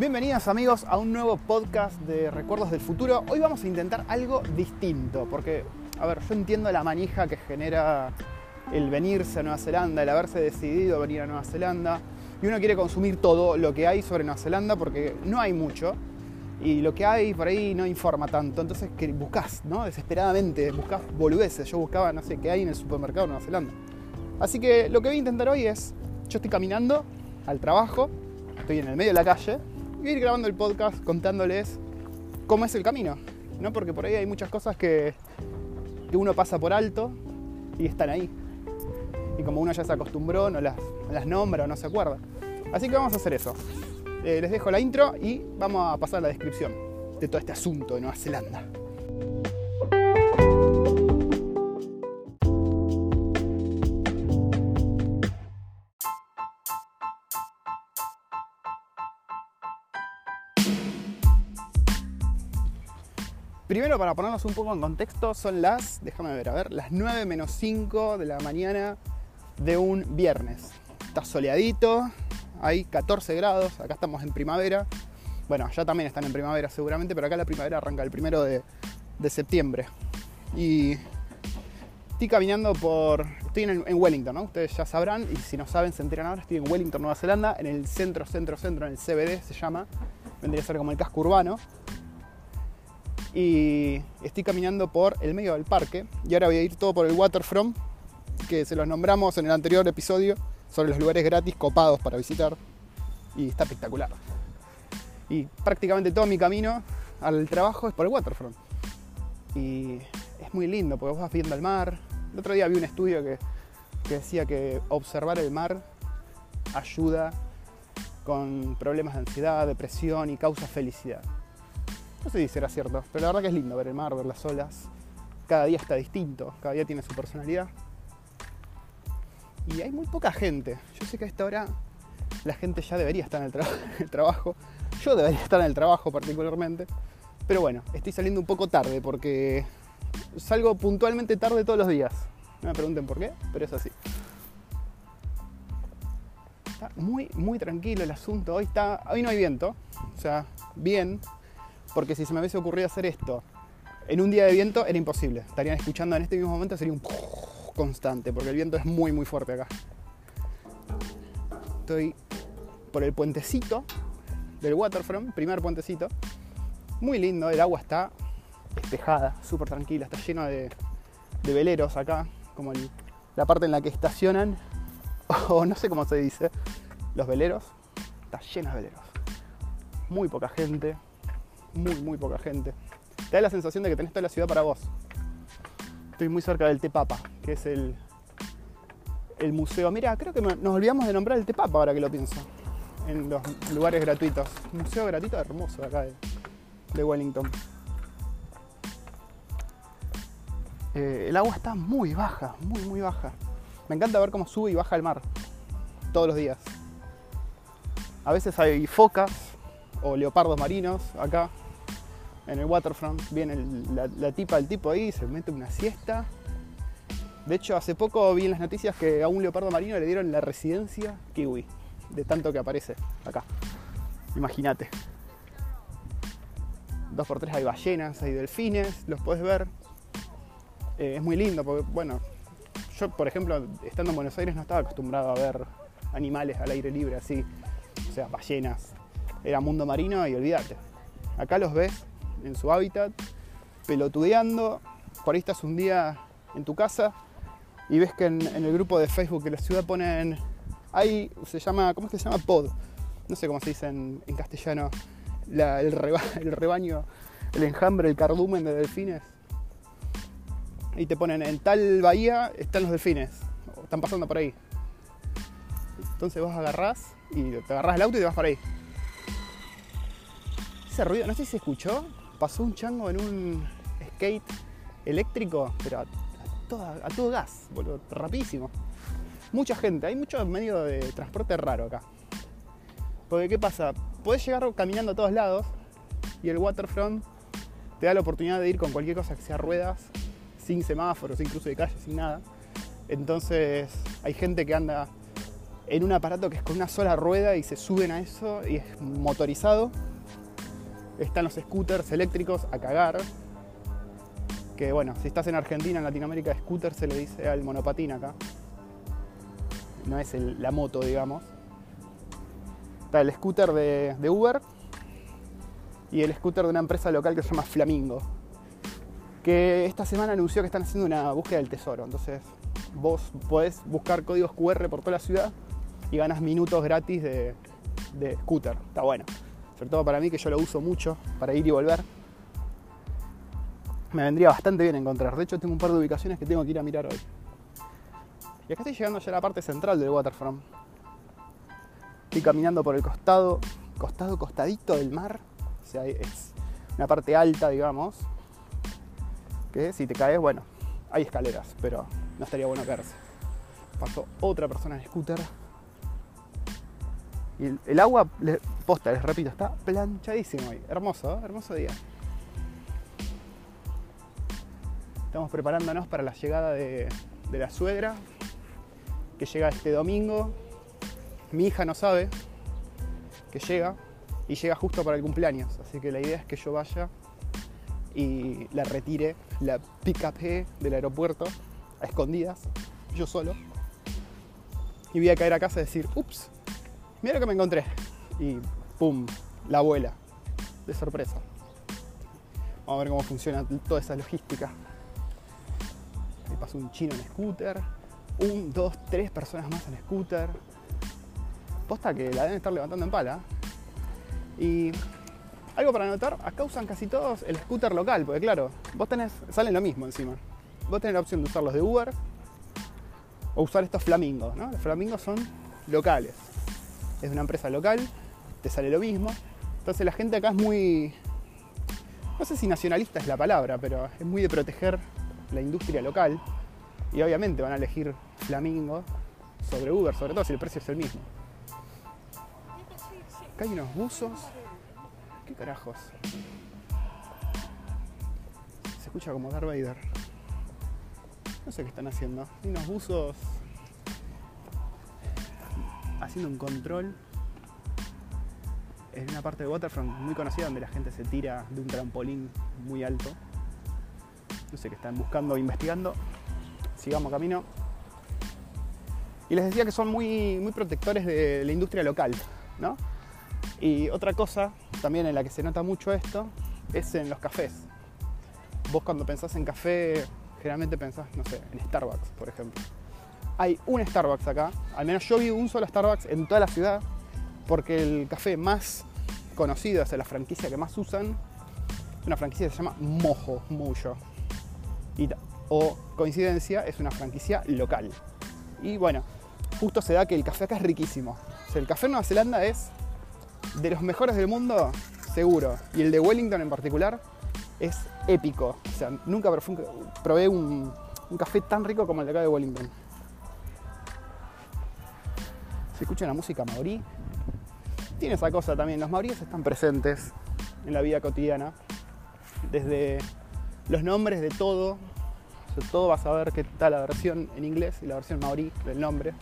Bienvenidos amigos a un nuevo podcast de Recuerdos del Futuro. Hoy vamos a intentar algo distinto, porque, a ver, yo entiendo la manija que genera el venirse a Nueva Zelanda, el haberse decidido venir a Nueva Zelanda, y uno quiere consumir todo lo que hay sobre Nueva Zelanda porque no hay mucho, y lo que hay por ahí no informa tanto, entonces que buscas, ¿no? Desesperadamente, buscas boludeces. Yo buscaba, no sé, qué hay en el supermercado de Nueva Zelanda. Así que lo que voy a intentar hoy es, yo estoy caminando al trabajo, estoy en el medio de la calle, a ir grabando el podcast contándoles cómo es el camino, ¿no? Porque por ahí hay muchas cosas que, que uno pasa por alto y están ahí. Y como uno ya se acostumbró, no las, las nombra o no se acuerda. Así que vamos a hacer eso. Eh, les dejo la intro y vamos a pasar a la descripción de todo este asunto de Nueva Zelanda. Primero, para ponernos un poco en contexto, son las, déjame ver, a ver, las 9 menos 5 de la mañana de un viernes. Está soleadito, hay 14 grados, acá estamos en primavera. Bueno, ya también están en primavera seguramente, pero acá la primavera arranca el primero de, de septiembre. Y estoy caminando por. Estoy en, en, Wellington, ¿no? Ustedes ya sabrán, y si no saben, se enteran ahora. Estoy en Wellington, Nueva Zelanda, en el centro, centro, centro, en el CBD se llama. Vendría a ser como el casco urbano. Y estoy caminando por el medio del parque. Y ahora voy a ir todo por el waterfront, que se los nombramos en el anterior episodio sobre los lugares gratis copados para visitar. Y está espectacular. Y prácticamente todo mi camino al trabajo es por el waterfront. Y es muy lindo porque vos vas viendo el mar. El otro día vi un estudio que, que decía que observar el mar ayuda con problemas de ansiedad, depresión y causa felicidad. No sé si será cierto, pero la verdad que es lindo ver el mar, ver las olas. Cada día está distinto, cada día tiene su personalidad. Y hay muy poca gente. Yo sé que a esta hora la gente ya debería estar en el, tra el trabajo. Yo debería estar en el trabajo particularmente. Pero bueno, estoy saliendo un poco tarde porque salgo puntualmente tarde todos los días. No me pregunten por qué, pero es así. Está muy, muy tranquilo el asunto. Hoy, está, hoy no hay viento. O sea, bien. Porque si se me hubiese ocurrido hacer esto en un día de viento, era imposible. Estarían escuchando en este mismo momento, sería un constante, porque el viento es muy, muy fuerte acá. Estoy por el puentecito del waterfront, primer puentecito. Muy lindo, el agua está despejada, súper tranquila, está lleno de, veleros acá, como la parte en la que estacionan, o no sé cómo se dice, los veleros. Está lleno de veleros. Muy poca gente, muy, muy poca gente. Te da la sensación de que tenés toda la ciudad para vos. Estoy muy cerca del Tepapa, que es el, el museo. Mira, creo que nos olvidamos de nombrar el Tepapa ahora que lo pienso. En los lugares gratuitos. Museo gratuito hermoso acá de, de Wellington. Eh, el agua está muy baja, muy, muy baja. Me encanta ver cómo sube y baja el mar. Todos los días. A veces hay focas o leopardos marinos acá en el waterfront. Viene la, tipa, el tipo ahí, se mete una siesta. De hecho, hace poco vi en las noticias que a un leopardo marino le dieron la residencia kiwi, de tanto que aparece acá. Imagínate. Dos por tres hay ballenas, hay delfines, los puedes ver. Eh, es muy lindo porque, bueno, yo, por ejemplo, estando en Buenos Aires no estaba acostumbrado a ver animales al aire libre así. O sea, ballenas. Era mundo marino y olvídate. Acá los ves en su hábitat, pelotudeando. Por ahí estás un día en tu casa y ves que en, el grupo de Facebook de la ciudad ponen. Ahí se llama. ¿Cómo es que se llama? Pod. No sé cómo se dice en, castellano. La, el, reba, el, rebaño, el enjambre, el cardumen de delfines. Y te ponen en tal bahía están los delfines. Están pasando por ahí. Entonces vos agarrás y te agarrás el auto y te vas por ahí. Ese ruido, no sé si se escuchó, pasó un chango en un skate eléctrico, pero a, todo gas, boludo, rapidísimo. Mucha gente, hay mucho medio de transporte raro acá. Porque ¿qué pasa? Podés llegar caminando a todos lados y el waterfront te da la oportunidad de ir con cualquier cosa que sea ruedas, sin semáforos, sin cruce de calle, sin nada. Entonces hay gente que anda en un aparato que es con una sola rueda y se suben a eso y es motorizado. Están los scooters eléctricos a cagar. Que bueno, si estás en Argentina, en Latinoamérica, scooter se le dice al monopatín acá. No es la moto, digamos. Está el scooter de, de Uber y el scooter de una empresa local que se llama Flamingo. Que esta semana anunció que están haciendo una búsqueda del tesoro. Entonces vos podés buscar códigos QR por toda la ciudad y ganas minutos gratis de, scooter. Está bueno. Sobre todo para mí que yo lo uso mucho para ir y volver. Me vendría bastante bien encontrar. De hecho tengo un par de ubicaciones que tengo que ir a mirar hoy. Y acá estoy llegando ya a la parte central del waterfront. Estoy caminando por el costado, costado, costadito del mar. O sea, es una parte alta, digamos. Que si te caes, bueno, hay escaleras, pero no estaría bueno caerse. Pasó otra persona en scooter y el, agua, posta, les repito, está planchadísimo hoy. Hermoso, hermoso día. Estamos preparándonos para la llegada de, la suegra, que llega este domingo. Mi hija no sabe que llega y llega justo para el cumpleaños. Así que la idea es que yo vaya y la retire, la pick up del aeropuerto a escondidas, yo solo. Y voy a caer a casa y decir, ups, mira lo que me encontré. Y pum, la abuela, de sorpresa. Vamos a ver cómo funciona toda esa logística. Me pasó un chino en scooter, un, dos, tres personas más en scooter. Posta que la deben estar levantando en pala. Y algo para notar, acá usan casi todos el scooter local, porque claro, vos tenés, salen lo mismo encima. Vos tenés la opción de usar los de Uber o usar estos flamingos, ¿no? Los flamingos son locales es una empresa local, te sale lo mismo. Entonces la gente acá es muy, no sé si nacionalista es la palabra, pero es muy de proteger la industria local. Y obviamente van a elegir Flamingo sobre Uber, sobre todo si el precio es el mismo. Acá hay unos buzos. ¿Qué carajos? Se escucha como Darth Vader. No sé qué están haciendo. Hay unos buzos haciendo un control en una parte de Waterfront muy conocida donde la gente se tira de un trampolín muy alto. No sé qué están buscando o investigando. Sigamos camino. Y les decía que son muy, muy protectores de la industria local, ¿no? Y otra cosa también en la que se nota mucho esto es en los cafés. Vos cuando pensás en café, generalmente pensás, no sé, en Starbucks, por ejemplo hay un Starbucks acá. Al menos yo vi un solo Starbucks en toda la ciudad, porque el café más conocido, sea, la franquicia que más usan, es una franquicia que se llama Mojo, Muyo. o coincidencia, es una franquicia local. Y bueno, justo se da que el café acá es riquísimo. O sea, el café en Nueva Zelanda es de los mejores del mundo, seguro. Y el de Wellington en particular es épico. O sea, nunca probé un, café tan rico como el de acá de Wellington se escucha la música maorí. Tiene esa cosa también, los maoríes están presentes en la vida cotidiana, desde los nombres de todo, todo vas a ver que está la versión en inglés y la versión maorí del nombre.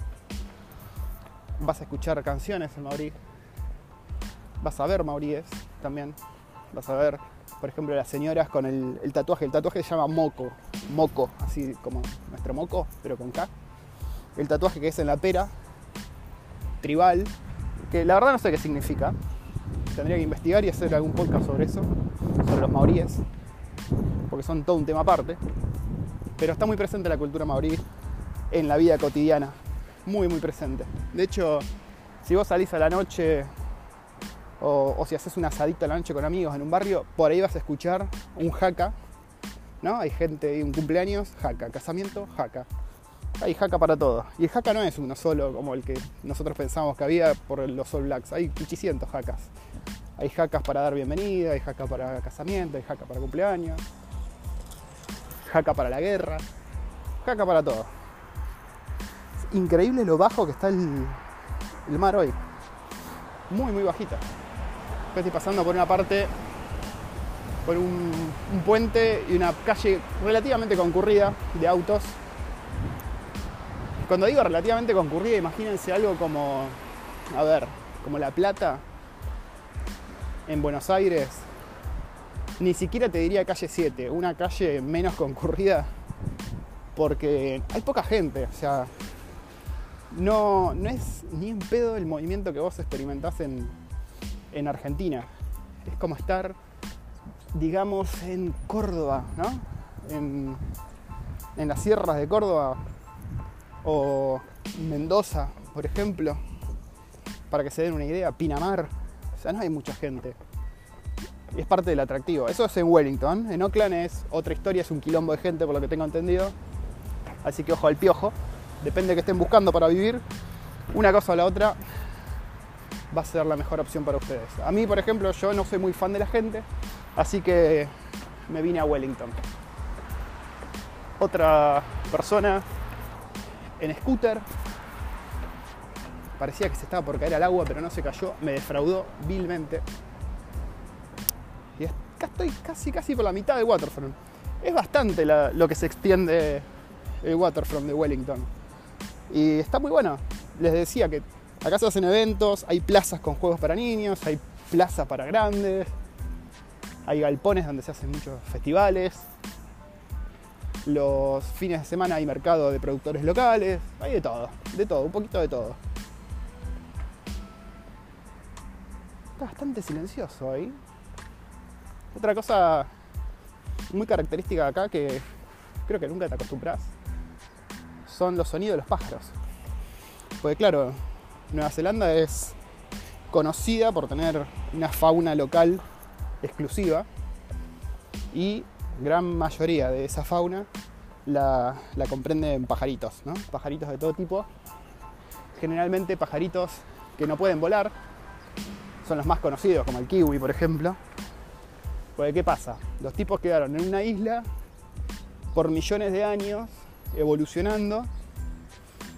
Vas a escuchar canciones en maorí, vas a ver maoríes también, vas a ver, por ejemplo, las señoras con el, el tatuaje, el tatuaje se llama moco, moco, así como nuestro moco, pero con K. El tatuaje que es en la pera tribal, que la verdad no sé qué significa. Tendría que investigar y hacer algún podcast sobre eso, sobre los maoríes, porque son todo un tema aparte. Pero está muy presente la cultura maorí en la vida cotidiana, muy muy presente. De hecho, si vos salís a la noche o, si haces un asadito a la noche con amigos en un barrio, por ahí vas a escuchar un jaca, ¿no? Hay gente, un cumpleaños, jaca, casamiento, jaca hay jaca para todo. Y el jaca no es uno solo como el que nosotros pensamos que había por los All Blacks. Hay 800 jacas. Hay jacas para dar bienvenida, hay jaca para casamiento, hay jaca para cumpleaños, jaca para la guerra, jaca para todo. Es increíble lo bajo que está el, mar hoy. Muy, muy bajita. Estoy pasando por una parte, por un puente y una calle relativamente concurrida de autos Cuando digo relativamente concurrida, imagínense algo como, a ver, como La Plata en Buenos Aires. Ni siquiera te diría calle 7, una calle menos concurrida porque hay poca gente, o sea, no, no es ni en pedo el movimiento que vos experimentás en, en Argentina. Es como estar, digamos, en Córdoba, ¿no? En, en las sierras de Córdoba o Mendoza, por ejemplo, para que se den una idea, Pinamar, o sea, no hay mucha gente. Y es parte del atractivo. Eso es en Wellington. En Oakland es otra historia, es un quilombo de gente por lo que tengo entendido. Así que ojo al piojo. Depende de que estén buscando para vivir. Una cosa o la otra va a ser la mejor opción para ustedes. A mí, por ejemplo, yo no soy muy fan de la gente, así que me vine a Wellington. Otra persona en scooter. Parecía que se estaba por caer al agua, pero no se cayó. Me defraudó vilmente. Y acá estoy casi, casi por la mitad de Waterfront. Es bastante lo que se extiende el Waterfront de Wellington. Y está muy bueno. Les decía que acá se hacen eventos, hay plazas con juegos para niños, hay plazas para grandes, hay galpones donde se hacen muchos festivales. Los fines de semana hay mercado de productores locales, hay de todo, de todo, un poquito de todo. Está bastante silencioso ahí. Otra cosa muy característica acá que creo que nunca te acostumbras son los sonidos de los pájaros. Porque claro, Nueva Zelanda es conocida por tener una fauna local exclusiva y gran mayoría de esa fauna la, comprenden pajaritos, ¿no? pajaritos de todo tipo. Generalmente pajaritos que no pueden volar, son los más conocidos, como el kiwi, por ejemplo. Porque, ¿qué pasa? Los tipos quedaron en una isla por millones de años evolucionando.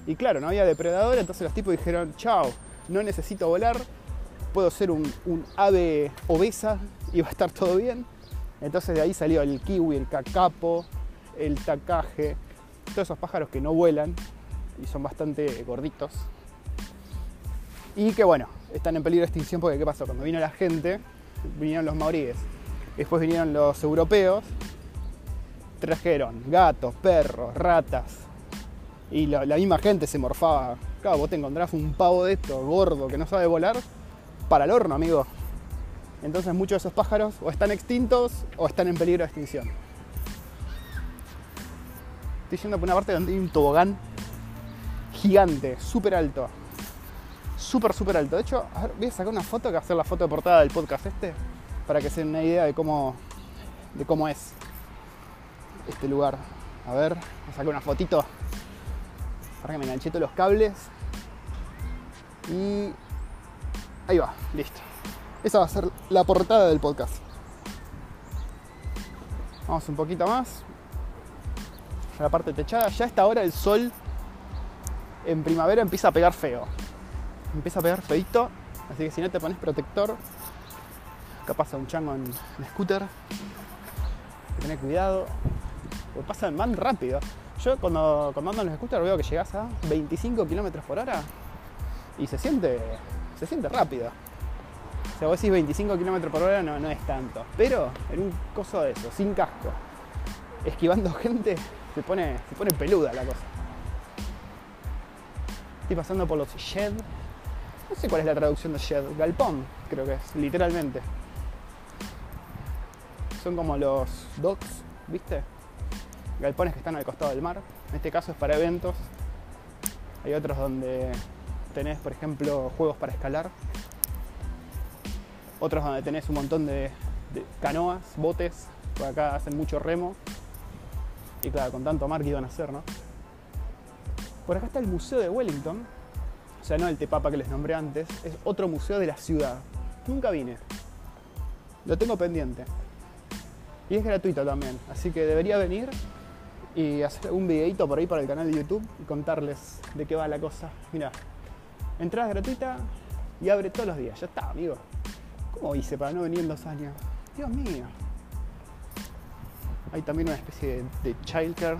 Y claro, no había depredador, entonces los tipos dijeron, chao, no necesito volar, puedo ser un, ave obesa y va a estar todo bien. Entonces de ahí salió el kiwi, el cacapo, el tacaje, todos esos pájaros que no vuelan y son bastante gorditos. Y que bueno, están en peligro de extinción porque ¿qué pasó? Cuando vino la gente, vinieron los maoríes, después vinieron los europeos trajeron gatos, perros, ratas. Y la, misma gente se morfaba. Claro, vos te encontrás un pavo de esto, gordo, que no sabe volar, para el horno, amigo. Entonces muchos de esos pájaros o están extintos o están en peligro de extinción. Estoy yendo por una parte donde hay un tobogán gigante, súper alto. Súper, súper alto. De hecho, voy a sacar una foto que va a ser la foto de portada del podcast este, para que se den una idea de cómo, de cómo es este lugar. A ver, voy a sacar una fotito. Para que me enganché todos los cables. Y ahí va, listo. Esa va a ser la portada del podcast. Vamos un poquito más. A la parte techada. Ya a esta hora el sol en primavera empieza a pegar feo. Empieza a pegar feito. Así que si no te pones protector, acá pasa un chango en, scooter. Ten cuidado porque pasan más rápido. Yo cuando, cuando ando en los scooters veo que llegas a 25 km por hora y se siente, se siente rápido. Sea, vos decís 25 km por hora no, no es tanto. Pero en un coso de eso, sin casco, esquivando gente, se pone, se pone peluda la cosa. Estoy pasando por los shed. No sé cuál es la traducción de shed. Galpón, creo que es, literalmente. Son como los docks, ¿viste? galpones que están al costado del mar. En este caso es para eventos. Hay otros donde tenés, por ejemplo, juegos para escalar. Otros donde tenés un montón de, canoas, botes. Por acá hacen mucho remo. Y claro, con tanto mar que iban a hacer, ¿no? Por acá está el Museo de Wellington. O sea, no el Tepapa que les nombré antes. Es otro museo de la ciudad. Nunca vine. Lo tengo pendiente. Y es gratuito también. Así que debería venir y hacer un videito por ahí para el canal de YouTube y contarles de qué va la cosa. Mira, entrada gratuita y abre todos los días. Ya está, amigo. ¿Cómo hice para no venir en dos años? Dios mío. Hay también una especie de, childcare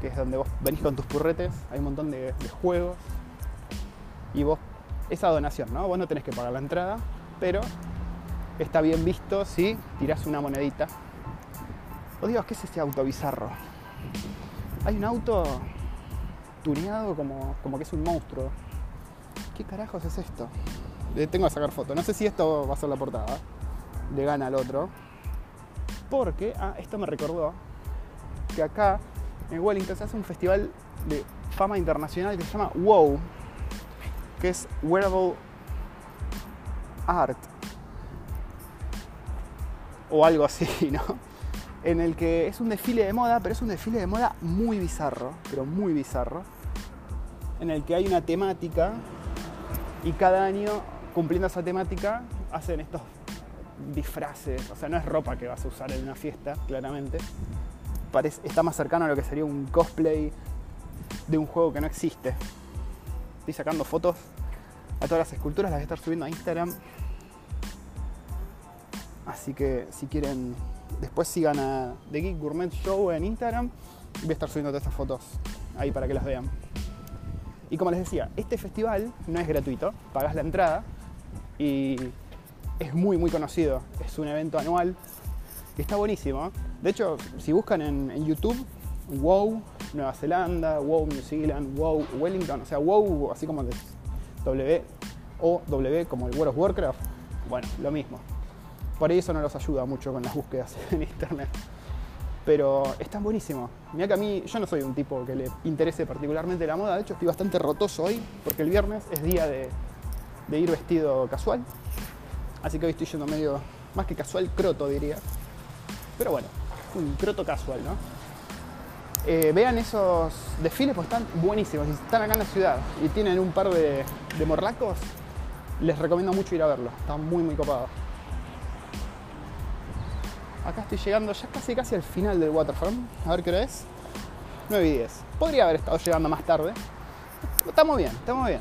que es donde vos venís con tus purretes, hay un montón de, de juegos y vos, esa donación, ¿no? Vos no tenés que pagar la entrada, pero está bien visto si tirás una monedita. O digo, ¿qué es este auto bizarro? Hay un auto tuneado como, como que es un monstruo. ¿Qué carajos es esto? Le tengo que sacar foto. No sé si esto va a ser la portada. Le gana al otro. Porque, ah, esto me recordó que acá en Wellington se hace un festival de fama internacional que se llama WOW, que es Wearable Art. O algo así, ¿no? En el que es un desfile de moda, pero es un desfile de moda muy bizarro, pero muy bizarro. En el que hay una temática y cada año, cumpliendo esa temática, hacen estos disfraces. O sea, no es ropa que vas a usar en una fiesta, claramente. Parece, está más cercano a lo que sería un cosplay de un juego que no existe. Estoy sacando fotos a todas las esculturas, las voy a estar subiendo a Instagram. Así que si quieren, después sigan a The Geek Gourmet Show en Instagram. Voy a estar subiendo todas estas fotos ahí para que las vean. Y como les decía, este festival no es gratuito, pagas la entrada y es muy muy conocido. Es un evento anual y está buenísimo. De hecho, si buscan en, en YouTube, WoW Nueva Zelanda, WoW New Zealand, WoW Wellington, o sea, WoW así como de W o W como el World of Warcraft, bueno, lo mismo. Por ahí eso no los ayuda mucho con las búsquedas en internet. Pero están buenísimos. Mira que a mí, yo no soy un tipo que le interese particularmente la moda, de hecho estoy bastante rotoso hoy, porque el viernes es día de, de ir vestido casual. Así que hoy estoy yendo medio, más que casual, croto diría. Pero bueno, un croto casual, ¿no? Eh, vean esos desfiles, pues están buenísimos. Si están acá en la ciudad y tienen un par de, de morlacos, les recomiendo mucho ir a verlo. Está muy, muy copado. Acá estoy llegando ya casi casi al final del waterfront. A ver qué hora es. 9 y 10. Podría haber estado llegando más tarde. Estamos bien, estamos bien.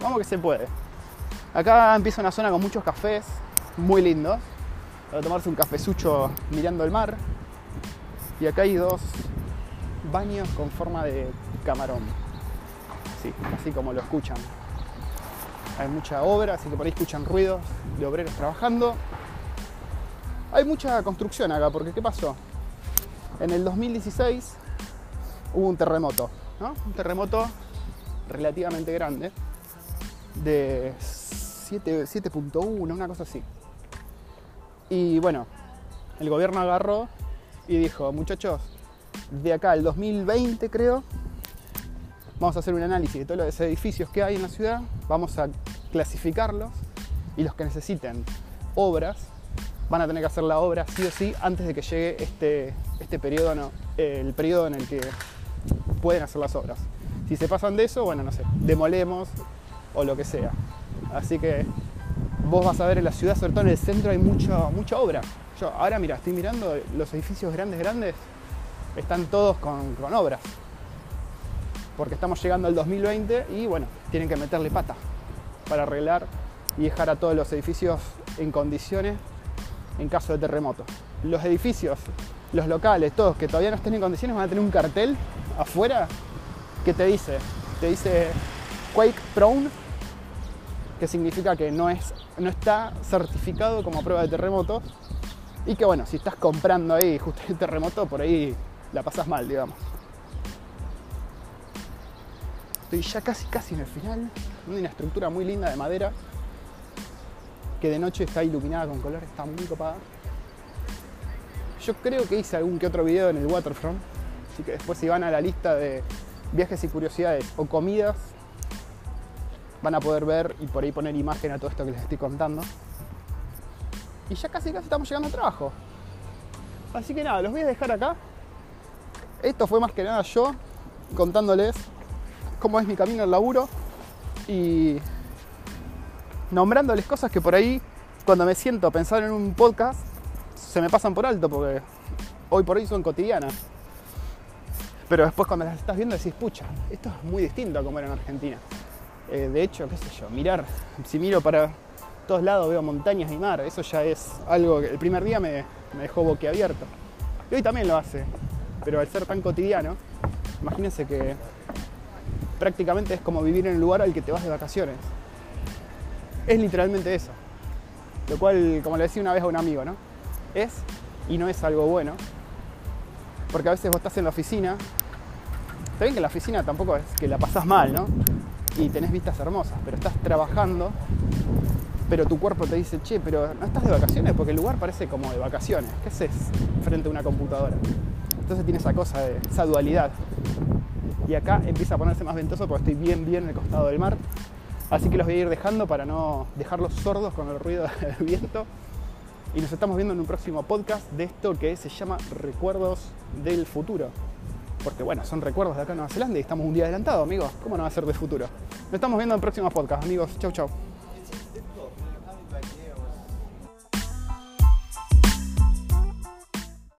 Vamos que se puede. Acá empieza una zona con muchos cafés, muy lindos. Para tomarse un cafezucho mirando el mar. Y acá hay dos baños con forma de camarón. Sí, así como lo escuchan. Hay mucha obra, así que por ahí escuchan ruidos de obreros trabajando. Hay mucha construcción acá, porque ¿qué pasó? En el 2016 hubo un terremoto, ¿no? Un terremoto relativamente grande, de 7.1, una cosa así. Y bueno, el gobierno agarró y dijo, muchachos, de acá al 2020 creo, vamos a hacer un análisis de todos los edificios que hay en la ciudad, vamos a clasificarlos y los que necesiten obras van a tener que hacer la obra sí o sí antes de que llegue este, este periodo, el periodo en el que pueden hacer las obras. Si se pasan de eso, bueno, no sé, demolemos o lo que sea. Así que vos vas a ver en la ciudad, sobre todo en el centro, hay mucha, mucha obra. Yo ahora, mira, estoy mirando los edificios grandes, grandes, están todos con, con obras. Porque estamos llegando al 2020 y bueno, tienen que meterle pata para arreglar y dejar a todos los edificios en condiciones en caso de terremoto. Los edificios, los locales, todos que todavía no estén en condiciones van a tener un cartel afuera que te dice, te dice Quake Prone, que significa que no, es, no está certificado como prueba de terremoto y que bueno, si estás comprando ahí justo el terremoto, por ahí la pasas mal, digamos. Estoy ya casi casi en el final, una estructura muy linda de madera que de noche está iluminada con colores, está muy copada. Yo creo que hice algún que otro video en el Waterfront, así que después si van a la lista de viajes y curiosidades o comidas, van a poder ver y por ahí poner imagen a todo esto que les estoy contando. Y ya casi casi estamos llegando al trabajo. Así que nada, los voy a dejar acá. Esto fue más que nada yo contándoles cómo es mi camino al laburo y nombrándoles cosas que por ahí, cuando me siento a pensar en un podcast, se me pasan por alto, porque hoy por hoy son cotidianas. Pero después cuando las estás viendo decís, pucha, esto es muy distinto a como era en Argentina. Eh, de hecho, qué sé yo, mirar, si miro para todos lados veo montañas y mar, eso ya es algo que el primer día me, me dejó boquiabierto. Y hoy también lo hace, pero al ser tan cotidiano, Imagínense que prácticamente es como vivir en el lugar al que te vas de vacaciones. Es literalmente eso. Lo cual, como le decía una vez a un amigo, ¿no? Es y no es algo bueno. Porque a veces vos estás en la oficina. Está bien que la oficina tampoco es que la pasás mal, ¿no? Y tenés vistas hermosas, pero estás trabajando, pero tu cuerpo te dice, che, pero no estás de vacaciones porque el lugar parece como de vacaciones. ¿Qué haces frente a una computadora? Entonces tiene esa cosa, de, esa dualidad. Y acá empieza a ponerse más ventoso porque estoy bien, bien en el costado del mar. Así que los voy a ir dejando para no dejarlos sordos con el ruido del viento. Y nos estamos viendo en un próximo podcast de esto que se llama Recuerdos del Futuro. Porque bueno, son recuerdos de acá en Nueva Zelanda y estamos un día adelantado, amigos. ¿Cómo no va a ser de futuro? Nos estamos viendo en próximos podcasts, amigos. Chau, chau.